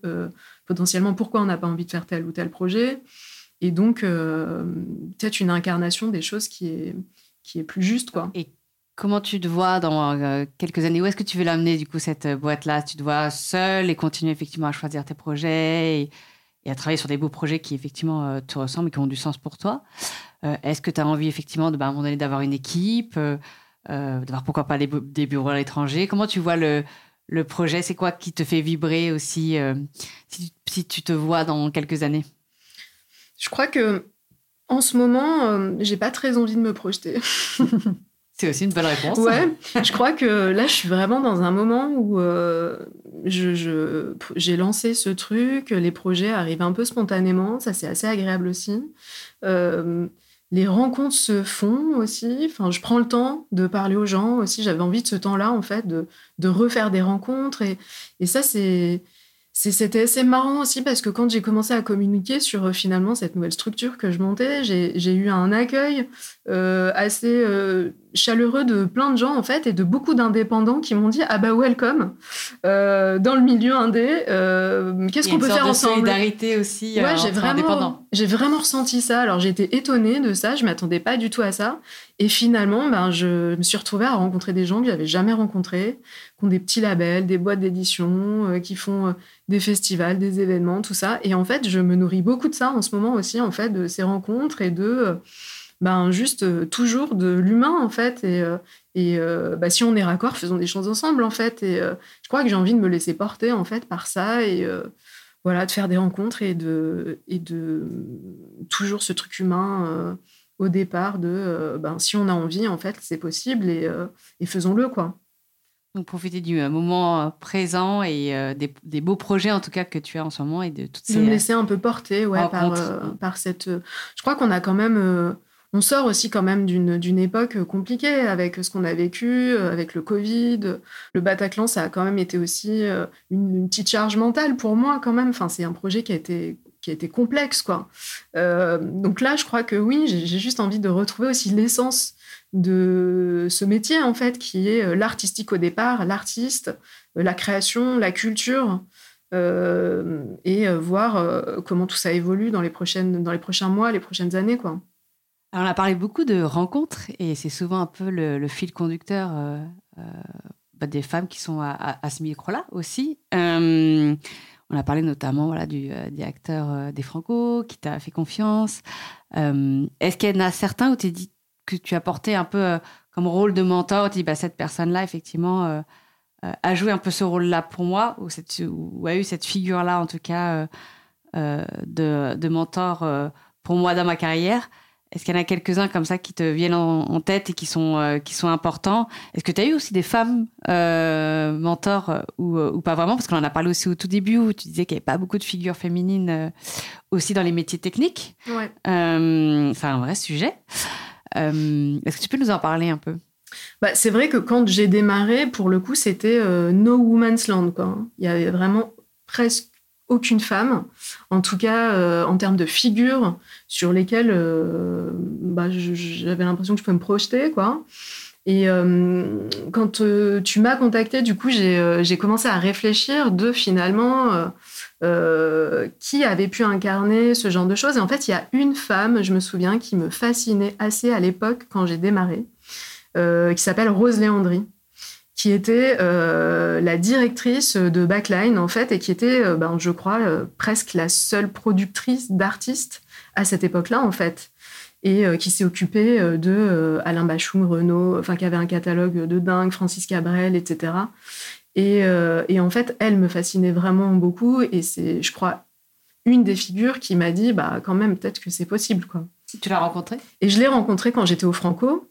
potentiellement pourquoi on n'a pas envie de faire tel ou tel projet. Et donc, euh, peut-être une incarnation des choses qui est, qui est plus juste. Quoi. Et comment tu te vois dans euh, quelques années? Où est-ce que tu veux l'amener, du coup, cette boîte-là? Tu te vois seule et continuer effectivement à choisir tes projets et, à travailler sur des beaux projets qui, effectivement, euh, te ressemblent et qui ont du sens pour toi. Est-ce que tu as envie, effectivement, de, bah, à un moment donné, d'avoir une équipe d'avoir pourquoi pas des, des bureaux à l'étranger? Comment tu vois le, le projet? C'est quoi qui te fait vibrer aussi euh, si, tu te vois dans quelques années? Je crois que en ce moment, euh, j'ai pas très envie de me projeter. C'est aussi une bonne réponse. Ouais, je crois que là, je suis vraiment dans un moment où euh, j'ai lancé ce truc, les projets arrivent un peu spontanément, ça c'est assez agréable aussi. Euh, les rencontres se font aussi. Enfin, je prends le temps de parler aux gens aussi. J'avais envie de ce temps-là, en fait, de, refaire des rencontres. Et ça, c'est c'était assez marrant aussi parce que quand j'ai commencé à communiquer sur euh, finalement cette nouvelle structure que je montais, j'ai eu un accueil euh, assez euh, chaleureux de plein de gens en fait et de beaucoup d'indépendants qui m'ont dit ah bah welcome dans le milieu indé qu'est-ce qu'on peut faire ensemble? solidarité aussi ouais, j'ai vraiment j'ai vraiment ressenti ça alors été étonnée de ça je m'attendais pas du tout à ça et finalement ben je me suis retrouvée à rencontrer des gens que j'avais jamais rencontrés qui ont des petits labels des boîtes d'édition qui font des festivals, des événements, tout ça. Et en fait, je me nourris beaucoup de ça en ce moment aussi, en fait, de ces rencontres et de, euh, ben, juste euh, toujours de l'humain, en fait. Et, euh, bah, si on est raccord, faisons des choses ensemble, en fait. Et je crois que j'ai envie de me laisser porter, en fait, par ça. Voilà, de faire des rencontres et de, et de toujours ce truc humain au départ de, ben, si on a envie, en fait, c'est possible et, et faisons-le, quoi. Donc profiter du euh, moment euh, présent et euh, des, beaux projets en tout cas que tu as en ce moment et de toutes ces. De me laisser un peu porter ouais, par, par cette. Je crois qu'on a quand même. On sort aussi quand même d'une époque compliquée avec ce qu'on a vécu, avec le Covid. Le Bataclan, ça a quand même été aussi une, petite charge mentale pour moi quand même. Enfin, c'est un projet qui a été qui a été complexe quoi. donc là, je crois que oui, j'ai juste envie de retrouver aussi l'essence de ce métier, en fait, qui est euh, l'artistique au départ, l'artiste, euh, la création, la culture, euh, et voir comment tout ça évolue dans les, prochaines, dans les prochains mois, les prochaines années, quoi. On a parlé beaucoup de rencontres, et c'est souvent un peu le, fil conducteur bah, des femmes qui sont à, ce micro-là aussi. on a parlé notamment voilà, du directeur des Franco qui t'a fait confiance. Est-ce qu'il y en a certains où tu dit que tu as porté un peu euh, comme rôle de mentor, tu dis bah, cette personne-là, effectivement, euh, euh, a joué un peu ce rôle-là pour moi, ou, a eu cette figure-là, en tout cas, de, mentor pour moi dans ma carrière? Est-ce qu'il y en a quelques-uns comme ça qui te viennent en, tête et qui sont, qui sont importants? Est-ce que tu as eu aussi des femmes mentors ou, ou, pas vraiment? Parce qu'on en a parlé aussi au tout début où tu disais qu'il n'y avait pas beaucoup de figures féminines aussi dans les métiers techniques. Ouais. c'est un vrai sujet. Euh, est-ce que tu peux nous en parler un peu? Bah, c'est vrai que quand j'ai démarré, pour le coup, c'était euh, no woman's land. Quoi. Il y avait vraiment presque aucune femme, en tout cas euh, en termes de figures sur lesquelles bah, j'avais l'impression que je pouvais me projeter. Quoi. Et quand tu m'as contacté, du coup, j'ai commencé à réfléchir de finalement euh, qui avait pu incarner ce genre de choses. Et en fait, il y a une femme, je me souviens, qui me fascinait assez à l'époque quand j'ai démarré, euh, qui s'appelle Rose Léandry qui était euh, la directrice de Backline en fait et qui était, ben, je crois, presque la seule productrice d'artistes à cette époque-là en fait et qui s'est occupée de Alain Bachung, Renault, enfin qui avait un catalogue de dingue, Francis Cabrel, etc. Euh, et, en fait, elle me fascinait vraiment beaucoup. Et c'est, je crois, une des figures qui m'a dit, bah, quand même, peut-être que c'est possible, quoi. Tu l'as rencontrée? Et je l'ai rencontrée quand j'étais au Franco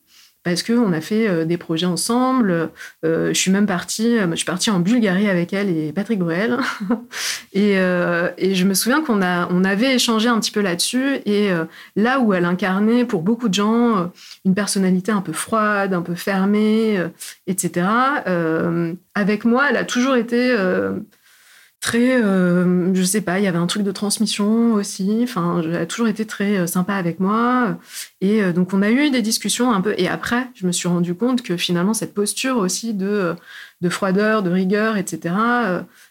parce qu'on a fait euh, des projets ensemble. Euh, je suis même partie, je suis partie en Bulgarie avec elle et Patrick Bruel. et, et, je me souviens qu'on a, on avait échangé un petit peu là-dessus. Et là où elle incarnait pour beaucoup de gens une personnalité un peu froide, un peu fermée, etc., avec moi, elle a toujours été très, euh, je sais pas, il y avait un truc de transmission aussi. Enfin, elle a toujours été très euh, sympa avec moi. Et euh, donc, on a eu des discussions un peu. Et après, je me suis rendu compte que finalement, cette posture aussi de, de froideur, de rigueur, etc.,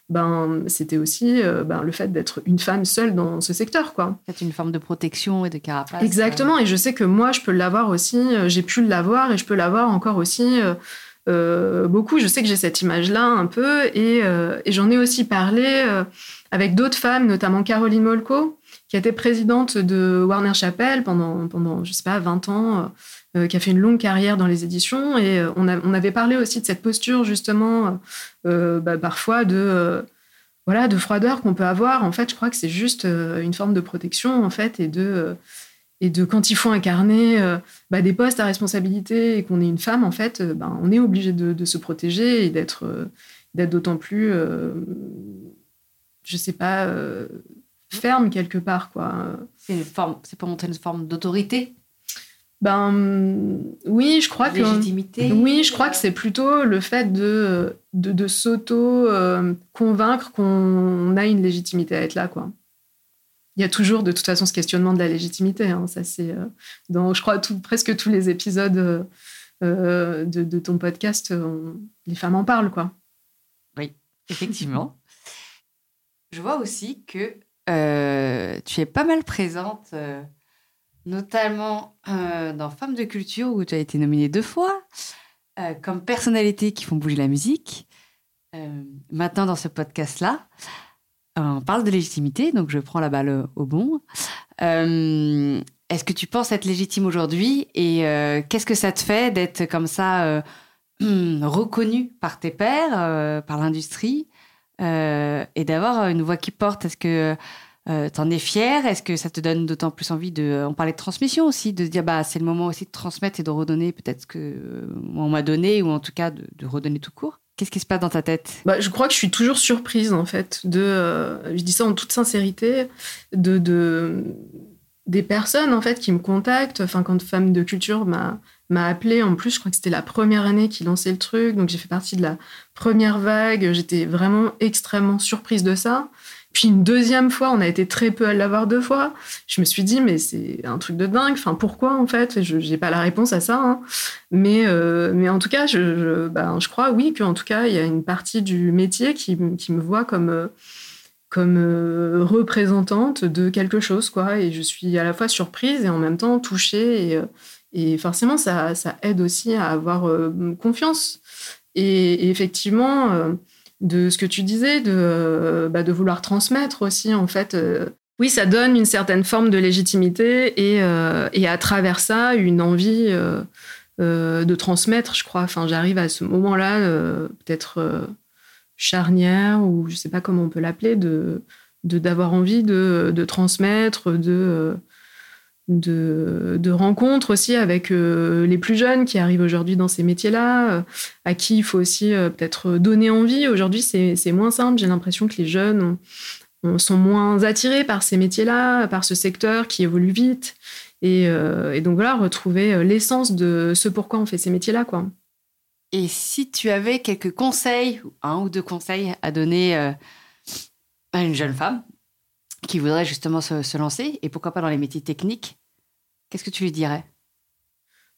ben, c'était aussi ben, le fait d'être une femme seule dans ce secteur. quoi. C'est une forme de protection et de carapace. Exactement. Et je sais que moi, je peux l'avoir aussi. J'ai pu l'avoir et je peux l'avoir encore aussi euh, beaucoup. Je sais que j'ai cette image-là un peu et, euh, j'en ai aussi parlé euh, avec d'autres femmes, notamment Caroline Molko, qui était présidente de Warner Chappell pendant, pendant je sais pas, 20 ans, qui a fait une longue carrière dans les éditions. Et on, on, avait parlé aussi de cette posture, justement, bah, parfois de, voilà, de froideur qu'on peut avoir. En fait, je crois que c'est juste une forme de protection, en fait, et de et de quand il faut incarner bah, des postes à responsabilité et qu'on est une femme, en fait, ben, on est obligé de, se protéger et d'être d'être d'autant plus, je sais pas, ferme quelque part, quoi. C'est pour montrer une forme d'autorité. Ben oui, je crois Légitimité. que oui, je crois que c'est plutôt le fait de de, de s'auto convaincre qu'on a une légitimité à être là, quoi. Il y a toujours de toute façon ce questionnement de la légitimité. Hein. ça c'est euh, dans, je crois, tout, presque tous les épisodes euh, de, de, ton podcast, les femmes en parlent, quoi. Oui, effectivement. je vois aussi que euh, tu es pas mal présente, euh, notamment euh, dans Femmes de culture, où tu as été nominée deux fois, comme personnalité qui font bouger la musique. maintenant, dans ce podcast-là, on parle de légitimité, donc je prends la balle au bon. Est-ce que tu penses être légitime aujourd'hui et qu'est-ce que ça te fait d'être comme ça reconnue par tes pairs, par l'industrie euh, et d'avoir une voix qui porte? Est-ce que euh, tu en es fier Est-ce que ça te donne d'autant plus envie de. On parlait de transmission aussi, de se dire bah, c'est le moment aussi de transmettre et de redonner peut-être ce qu'on euh, m'a donné, ou en tout cas de, redonner tout court. Qu'est-ce qui se passe dans ta tête? Bah, Je crois que je suis toujours surprise, en fait, de. je dis ça en toute sincérité, de, de des personnes en fait qui me contactent. Enfin, quand Femme de Culture m'a m'a. En plus, je crois que c'était la première année qu'il lançait le truc, donc j'ai fait partie de la première vague. J'étais vraiment extrêmement surprise de ça. Puis une deuxième fois, on a été très peu à l'avoir deux fois. Je me suis dit, mais c'est un truc de dingue. Enfin, pourquoi en fait? Je n'ai pas la réponse à ça. Hein. Mais, euh, mais en tout cas, je, je, ben, je crois, oui, qu'en tout cas, il y a une partie du métier qui, qui me voit comme, euh, comme euh, représentante de quelque chose. quoi. Et je suis à la fois surprise et en même temps touchée. Et, et forcément, ça, aide aussi à avoir confiance. Et, effectivement, de ce que tu disais, de, euh, bah, de vouloir transmettre aussi, en fait, oui, ça donne une certaine forme de légitimité et, et à travers ça, une envie de transmettre, je crois. Enfin, j'arrive à ce moment-là, peut-être charnière, ou je ne sais pas comment on peut l'appeler, de d'avoir envie de, de, transmettre, de de, rencontres aussi avec euh, les plus jeunes qui arrivent aujourd'hui dans ces métiers-là, euh, à qui il faut aussi euh, peut-être donner envie. Aujourd'hui, c'est moins simple. J'ai l'impression que les jeunes sont moins attirés par ces métiers-là, par ce secteur qui évolue vite. Et, donc voilà, retrouver l'essence de ce pourquoi on fait ces métiers-là. quoi. Et si tu avais quelques conseils, un ou deux conseils à donner à une jeune femme qui voudrait justement se, lancer, et pourquoi pas dans les métiers techniques, qu'est-ce que tu lui dirais?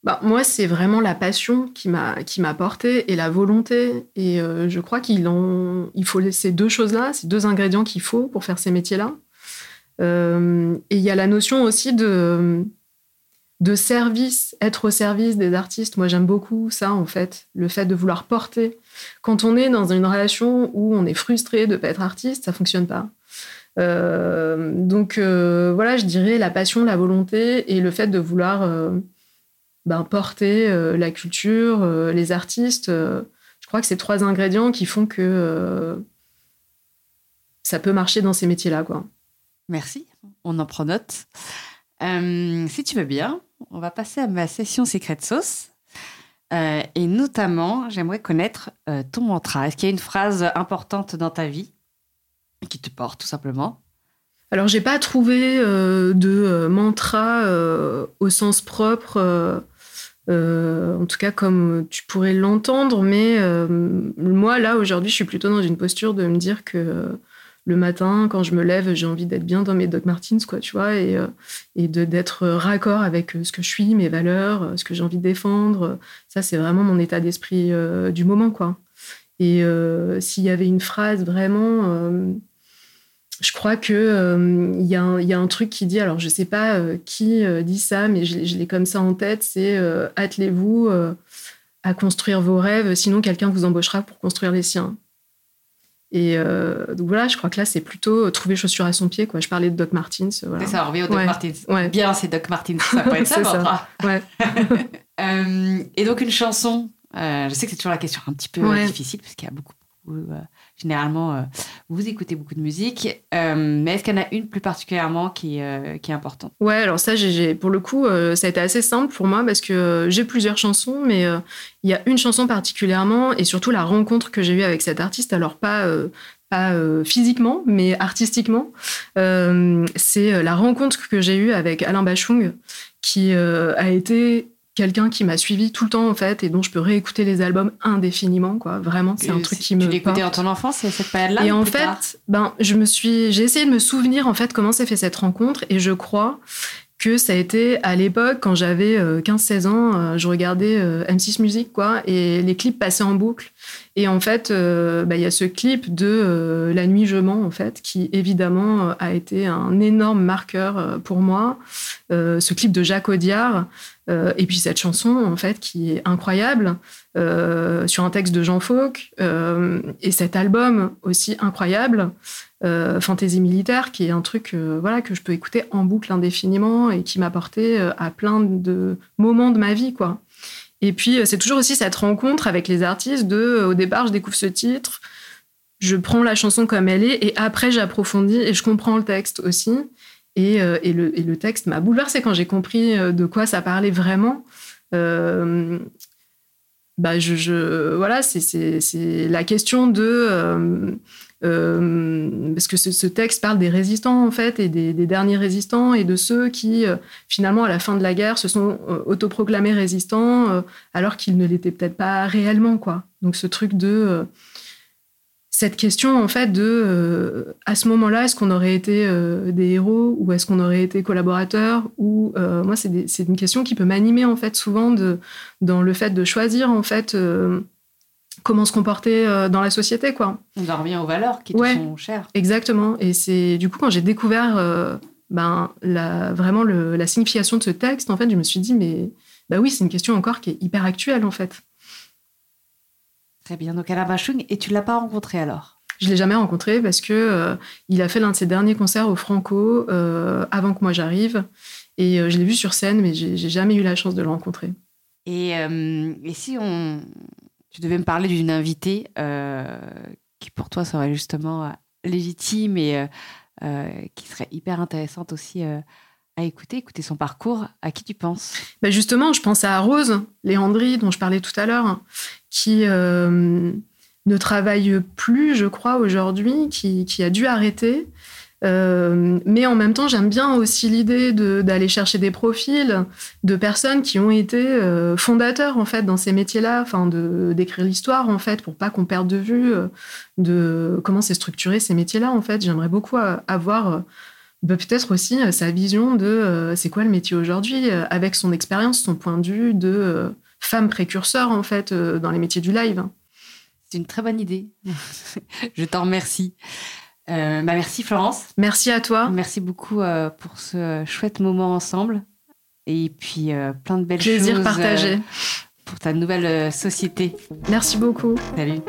Bah, moi, c'est vraiment la passion qui m'a porté et la volonté. Et euh, je crois qu'il il faut ces deux choses-là, ces deux ingrédients qu'il faut pour faire ces métiers-là. Euh, et il y a la notion aussi de de service, être au service des artistes. Moi, j'aime beaucoup ça en fait, le fait de vouloir porter. Quand on est dans une relation où on est frustré de pas être artiste, ça fonctionne pas. Euh, donc euh, voilà, je dirais la passion, la volonté et le fait de vouloir euh, ben, porter la culture, les artistes. je crois que c'est trois ingrédients qui font que ça peut marcher dans ces métiers-là. Merci, on en prend note. si tu veux bien, on va passer à ma session Secret Sauce. et notamment, j'aimerais connaître ton mantra. Est-ce qu'il y a une phrase importante dans ta vie qui te porte tout simplement alors, j'ai pas trouvé euh, de euh, mantra euh, au sens propre, en tout cas comme tu pourrais l'entendre, mais moi, là, aujourd'hui, je suis plutôt dans une posture de me dire que le matin, quand je me lève, j'ai envie d'être bien dans mes Doc Martens, quoi, tu vois, et, et d'être raccord avec ce que je suis, mes valeurs, ce que j'ai envie de défendre. Ça, c'est vraiment mon état d'esprit du moment, quoi. Et s'il y avait une phrase vraiment je crois que euh, il y, a un truc qui dit, alors je sais pas euh, qui euh, dit ça, mais je, l'ai comme ça en tête, c'est attelez-vous à construire vos rêves, sinon quelqu'un vous embauchera pour construire les siens. Et donc voilà, je crois que là c'est plutôt trouver chaussure à son pied. Quoi. Je parlais de Doc Martens. Voilà. C'est ça, on revient au Doc Martens. Bien, c'est Doc Martens. Ça peut être ça. ça. Ouais. et donc une chanson. je sais que c'est toujours la question un petit peu difficile parce qu'il y a beaucoup coup, généralement, vous écoutez beaucoup de musique. mais est-ce qu'il y en a une plus particulièrement qui, qui est importante? Ouais, alors ça, pour le coup, ça a été assez simple pour moi parce que j'ai plusieurs chansons, mais il y a une chanson particulièrement et surtout la rencontre que j'ai eue avec cet artiste. Alors pas pas physiquement, mais artistiquement. c'est la rencontre que j'ai eue avec Alain Bachung, qui a été quelqu'un qui m'a suivi tout le temps en fait et dont je peux réécouter les albums indéfiniment quoi. Vraiment c'est un truc qui me tu l'écoutais dans ton enfance cette période là et en fait ben je me suis j'ai essayé de me souvenir en fait comment s'est fait cette rencontre et je crois que ça a été à l'époque quand j'avais 15-16 euh, ans, euh, je regardais euh, M6 Music quoi et les clips passaient en boucle. Et en fait bah, il y a ce clip de La nuit je mens en fait qui évidemment a été un énorme marqueur pour moi. Ce clip de Jacques Audiard et puis cette chanson en fait qui est incroyable sur un texte de Jean Fauque et cet album aussi incroyable euh, fantasy militaire, qui est un truc euh, voilà que je peux écouter en boucle indéfiniment et qui m'a porté euh, à plein de moments de ma vie, quoi. Et puis c'est toujours aussi cette rencontre avec les artistes de, au départ, je découvre ce titre, je prends la chanson comme elle est et après j'approfondis et je comprends le texte aussi. Et, et, le, et le, texte m'a bouleversée quand j'ai compris de quoi ça parlait vraiment. bah je, je voilà, c'est la question de euh, parce que ce, texte parle des résistants en fait et des, derniers résistants et de ceux qui euh, finalement à la fin de la guerre se sont euh, autoproclamés résistants alors qu'ils ne l'étaient peut-être pas réellement quoi. Donc ce truc de cette question en fait de à ce moment-là est-ce qu'on aurait été des héros ou est-ce qu'on aurait été collaborateurs ou moi c'est une question qui peut m'animer en fait souvent dans le fait de choisir en fait comment se comporter euh, dans la société, quoi. On en revient aux valeurs qui te sont chères. Exactement. Et c'est du coup quand j'ai découvert euh, ben, la, vraiment la signification de ce texte, en fait, je me suis dit, mais bah oui, c'est une question encore qui est hyper actuelle, en fait. Très bien. Donc Alain Bachung, et tu l'as pas rencontré alors? Je l'ai jamais rencontré parce que euh, il a fait l'un de ses derniers concerts au Franco avant que moi j'arrive et je l'ai vu sur scène mais j'ai jamais eu la chance de le rencontrer. Et, et si on, tu devais me parler d'une invitée euh, qui pour toi serait justement euh, légitime et euh, qui serait hyper intéressante aussi à écouter, écouter son parcours. À qui tu penses? Ben Justement, je pense à Rose Léandri, dont je parlais tout à l'heure, qui ne travaille plus, je crois, aujourd'hui, qui, qui, a dû arrêter euh, mais en même temps, j'aime bien aussi l'idée d'aller chercher des profils de personnes qui ont été euh, fondateurs en fait dans ces métiers-là, enfin d'écrire l'histoire en fait pour pas qu'on perde de vue euh, de comment c'est structuré ces métiers-là en fait. J'aimerais beaucoup avoir bah, peut-être aussi sa vision de c'est quoi le métier aujourd'hui avec son expérience, son point de vue de femme précurseur en fait dans les métiers du live. C'est une très bonne idée. Je t'en remercie. Euh, bah, merci Florence. Merci à toi. Merci beaucoup euh, pour ce chouette moment ensemble. Et puis euh, plein de belles choses. Plaisir partagé. pour ta nouvelle société. Merci beaucoup. Salut.